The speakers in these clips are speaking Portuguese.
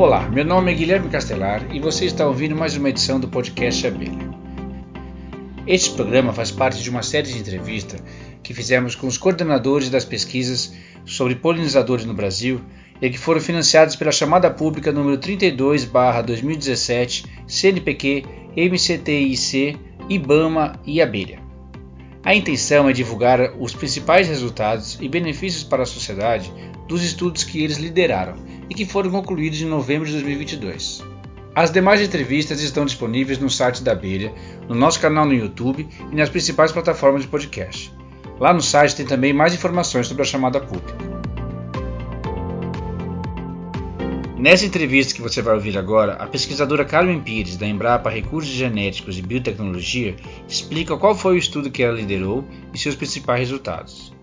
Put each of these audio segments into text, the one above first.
Olá, meu nome é Guilherme Castelar e você está ouvindo mais uma edição do podcast Abelha. Este programa faz parte de uma série de entrevistas que fizemos com os coordenadores das pesquisas sobre polinizadores no Brasil e que foram financiados pela chamada pública número 32/2017 CNPq, MCTIC, IBAMA e Abelha. A intenção é divulgar os principais resultados e benefícios para a sociedade dos estudos que eles lideraram e que foram concluídos em novembro de 2022. As demais entrevistas estão disponíveis no site da Abelha, no nosso canal no YouTube e nas principais plataformas de podcast. Lá no site tem também mais informações sobre a chamada pública. Nessa entrevista que você vai ouvir agora, a pesquisadora Carmen Pires, da Embrapa Recursos Genéticos e Biotecnologia, explica qual foi o estudo que ela liderou e seus principais resultados.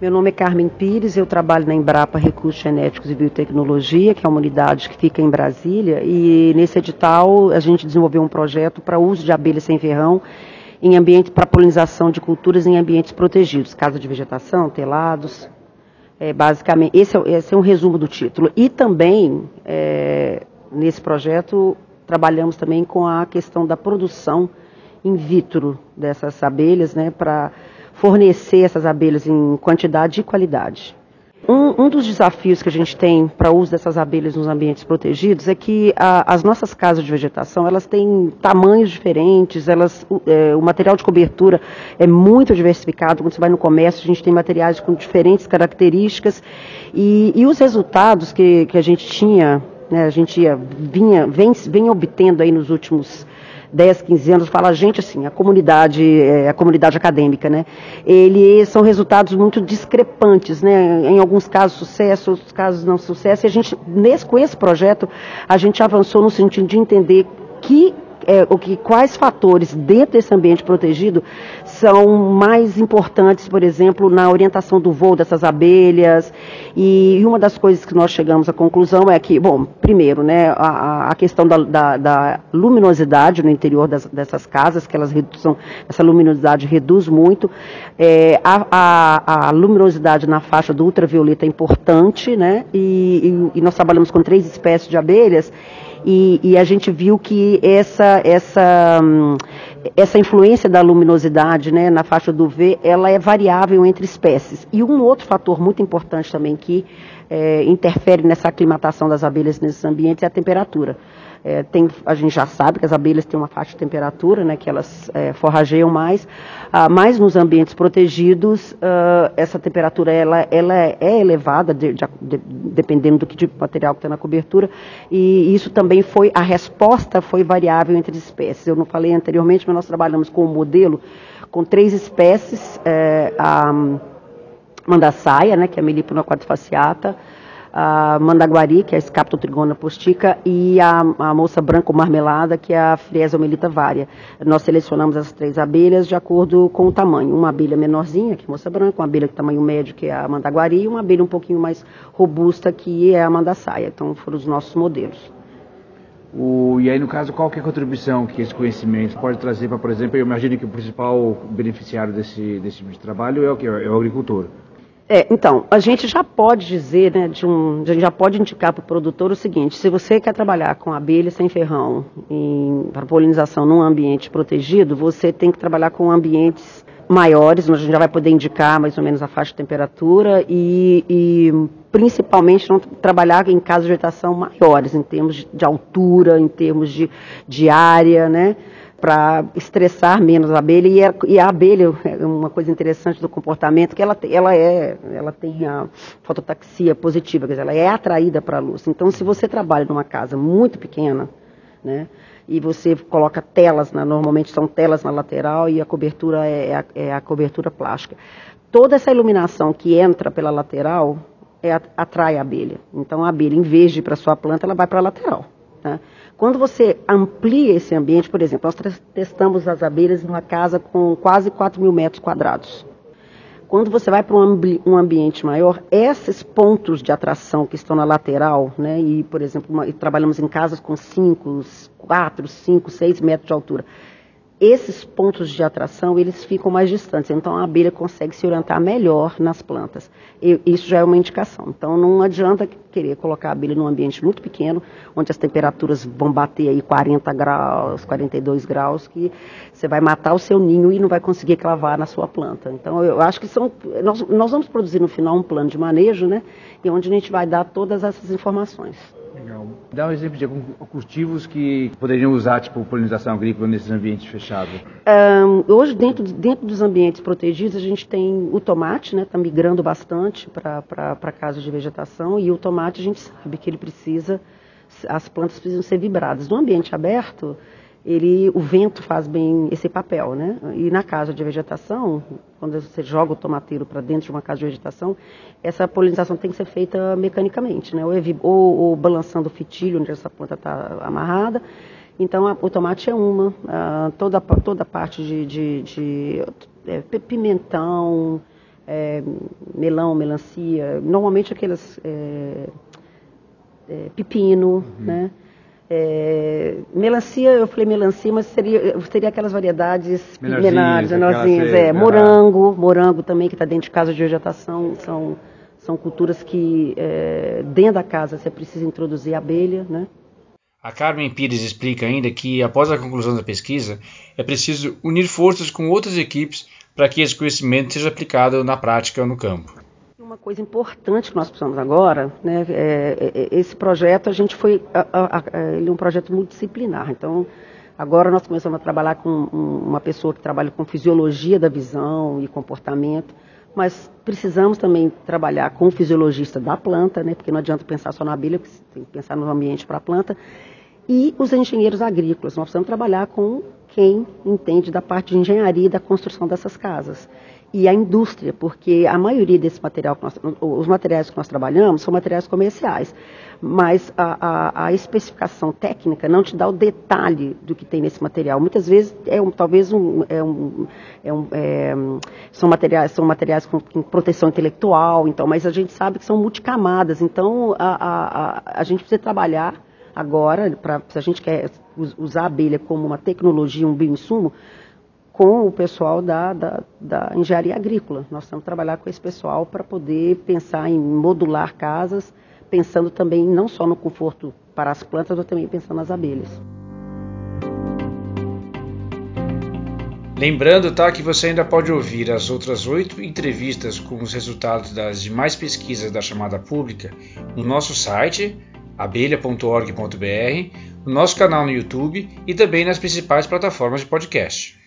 Meu nome é Carmen Pires, eu trabalho na Embrapa Recursos Genéticos e Biotecnologia, que é uma unidade que fica em Brasília, e nesse edital a gente desenvolveu um projeto para uso de abelha sem ferrão em ambiente para polinização de culturas em ambientes protegidos, casa de vegetação, telados. É, basicamente, esse é, esse é, um resumo do título. E também, é, nesse projeto, trabalhamos também com a questão da produção in vitro dessas abelhas, né, para fornecer essas abelhas em quantidade e qualidade. Um, um, dos desafios que a gente tem para o uso dessas abelhas nos ambientes protegidos é que a, as nossas casas de vegetação elas têm tamanhos diferentes, elas, é, o material de cobertura é muito diversificado. Quando você vai no comércio, a gente tem materiais com diferentes características e, e os resultados que, que a gente tinha, né, a gente ia, vinha, vem, vem obtendo aí nos últimos 10, 15 anos, fala a gente assim, a comunidade, é, a comunidade acadêmica, né? Eles são resultados muito discrepantes, né? Em alguns casos sucesso, outros casos não sucesso. E a gente, nesse, com esse projeto, a gente avançou no sentido de entender que é, o que, quais fatores dentro desse ambiente protegido são mais importantes, por exemplo, na orientação do voo dessas abelhas. E, uma das coisas que nós chegamos à conclusão é que, bom, primeiro, né, a, a questão da, da, da, luminosidade no interior das, dessas casas, que elas reduzam, essa luminosidade reduz muito. É, a, a, a, luminosidade na faixa do ultravioleta é importante, né? E, e, e nós trabalhamos com três espécies de abelhas e, e a gente viu que essa, essa, hum, essa influência da luminosidade né, na faixa do V, ela é variável entre espécies. E um outro fator muito importante também que é, interfere nessa aclimatação das abelhas nesses ambientes é a temperatura. É, tem, a gente já sabe que as abelhas têm uma faixa de temperatura, né, que elas é, forrageiam mais, ah, mas nos ambientes protegidos ah, essa temperatura ela, ela é elevada de, de, de, dependendo do que tipo de material que está na cobertura e isso também foi a resposta foi variável entre espécies. Eu não falei anteriormente, mas nós trabalhamos com um modelo com três espécies, é, a mandaçaia, né, que é a Melipona quadrifaciata, a mandaguari, que é a Escaptotrigona postica, e a, a moça branco marmelada, que é a Friesomelita varia. Nós selecionamos as três abelhas de acordo com o tamanho. Uma abelha menorzinha, que é a moça branca, uma abelha de tamanho médio, que é a mandaguari, e uma abelha um pouquinho mais robusta, que é a mandaçaia. Então foram os nossos modelos. O, e aí, no caso, qual é a contribuição que esse conhecimento pode trazer para, por exemplo, eu imagino que o principal beneficiário desse, desse tipo de trabalho é o que? É o agricultor. É, então, a gente já pode dizer, né, de um, a gente já pode indicar para o produtor o seguinte, se você quer trabalhar com abelha sem ferrão para polinização num ambiente protegido, você tem que trabalhar com ambientes maiores, a gente já vai poder indicar mais ou menos a faixa de temperatura e, e principalmente não trabalhar em casas de vegetação maiores, em termos de, de altura, em termos de, de área, né? Para estressar menos a abelha e a, e a, abelha é uma coisa interessante do comportamento que ela, ela é ela tem a fototaxia positiva, quer dizer, ela é atraída para a luz. Então, se você trabalha numa casa muito pequena, né, e você coloca telas, normalmente são telas na lateral e a cobertura é, é, a, é a cobertura plástica. Toda essa iluminação que entra pela lateral é, atrai a abelha. Então, a abelha, em vez de ir para sua planta, ela vai para a lateral. Tá? Quando você amplia esse ambiente, por exemplo, nós testamos as abelhas numa casa com quase 4 mil metros quadrados. Quando você vai para um, ambi um, ambiente maior, esses pontos de atração que estão na lateral, né, e, por exemplo, uma, e trabalhamos em casas com 5, 4, 5, 6 metros de altura, esses pontos de atração eles ficam mais distantes, então a abelha consegue se orientar melhor nas plantas. E isso já é uma indicação. Então não adianta querer colocar a abelha num ambiente muito pequeno, onde as temperaturas vão bater aí 40 graus, 42 graus, que você vai matar o seu ninho e não vai conseguir clavar na sua planta. Então eu acho que são nós, nós vamos produzir no final um plano de manejo, né, e onde a gente vai dar todas essas informações. Dá um exemplo de cultivos que poderiam usar, tipo, polinização agrícola nesses ambientes fechados. Um, hoje, dentro, dentro dos ambientes protegidos, a gente tem o tomate, né? Está migrando bastante para casos de vegetação. E o tomate, a gente sabe que ele precisa, as plantas precisam ser vibradas. No ambiente aberto, ele, o vento faz bem esse papel, né? E na casa de vegetação, quando você joga o tomateiro para dentro de uma casa de vegetação, essa polinização tem que ser feita mecanicamente, né? Ou, ou, ou balançando o fitilho onde essa planta está amarrada. Então, a, o tomate é uma, a, toda, toda a parte de, de, de é, pimentão, é, melão, melancia, normalmente aqueles é, é pepino, uhum. né? É, melancia, eu falei melancia, mas seria, seria aquelas variedades menores, menorzinhas. É, morango, morango também, que está dentro de casa de vegetação, são, são culturas que é, dentro da casa você precisa introduzir abelha, né? A Carmen Pires explica ainda que, após a conclusão da pesquisa, é preciso unir forças com outras equipes para que esse conhecimento seja aplicado na prática no campo. Uma coisa importante que nós precisamos agora, né, é, é, é esse projeto a gente foi, a, a, a, ele é um projeto multidisciplinar. Então, agora nós começamos a trabalhar com uma pessoa que trabalha com fisiologia da visão e comportamento, mas precisamos também trabalhar com o fisiologista da planta, né, porque não adianta pensar só na abelha, tem que pensar no ambiente para a planta, e os engenheiros agrícolas. Nós precisamos trabalhar com quem entende da parte de engenharia e da construção dessas casas e a indústria, porque a maioria desse material, nós, os materiais que nós trabalhamos são materiais comerciais, mas a, a, a, especificação técnica não te dá o detalhe do que tem nesse material. Muitas vezes é um, talvez um, é um, é um, é, são materiais, são materiais com, com, proteção intelectual, então, mas a gente sabe que são multicamadas, então a, a, a gente precisa trabalhar agora, pra, se a gente quer usar a abelha como uma tecnologia, um bioinsumo, com o pessoal da, da, da engenharia agrícola. Nós temos que trabalhar com esse pessoal para poder pensar em modular casas, pensando também não só no conforto para as plantas, mas também pensando nas abelhas. Lembrando, tá, que você ainda pode ouvir as outras oito entrevistas com os resultados das demais pesquisas da chamada pública no nosso site abelha.org.br, no nosso canal no YouTube e também nas principais plataformas de podcast.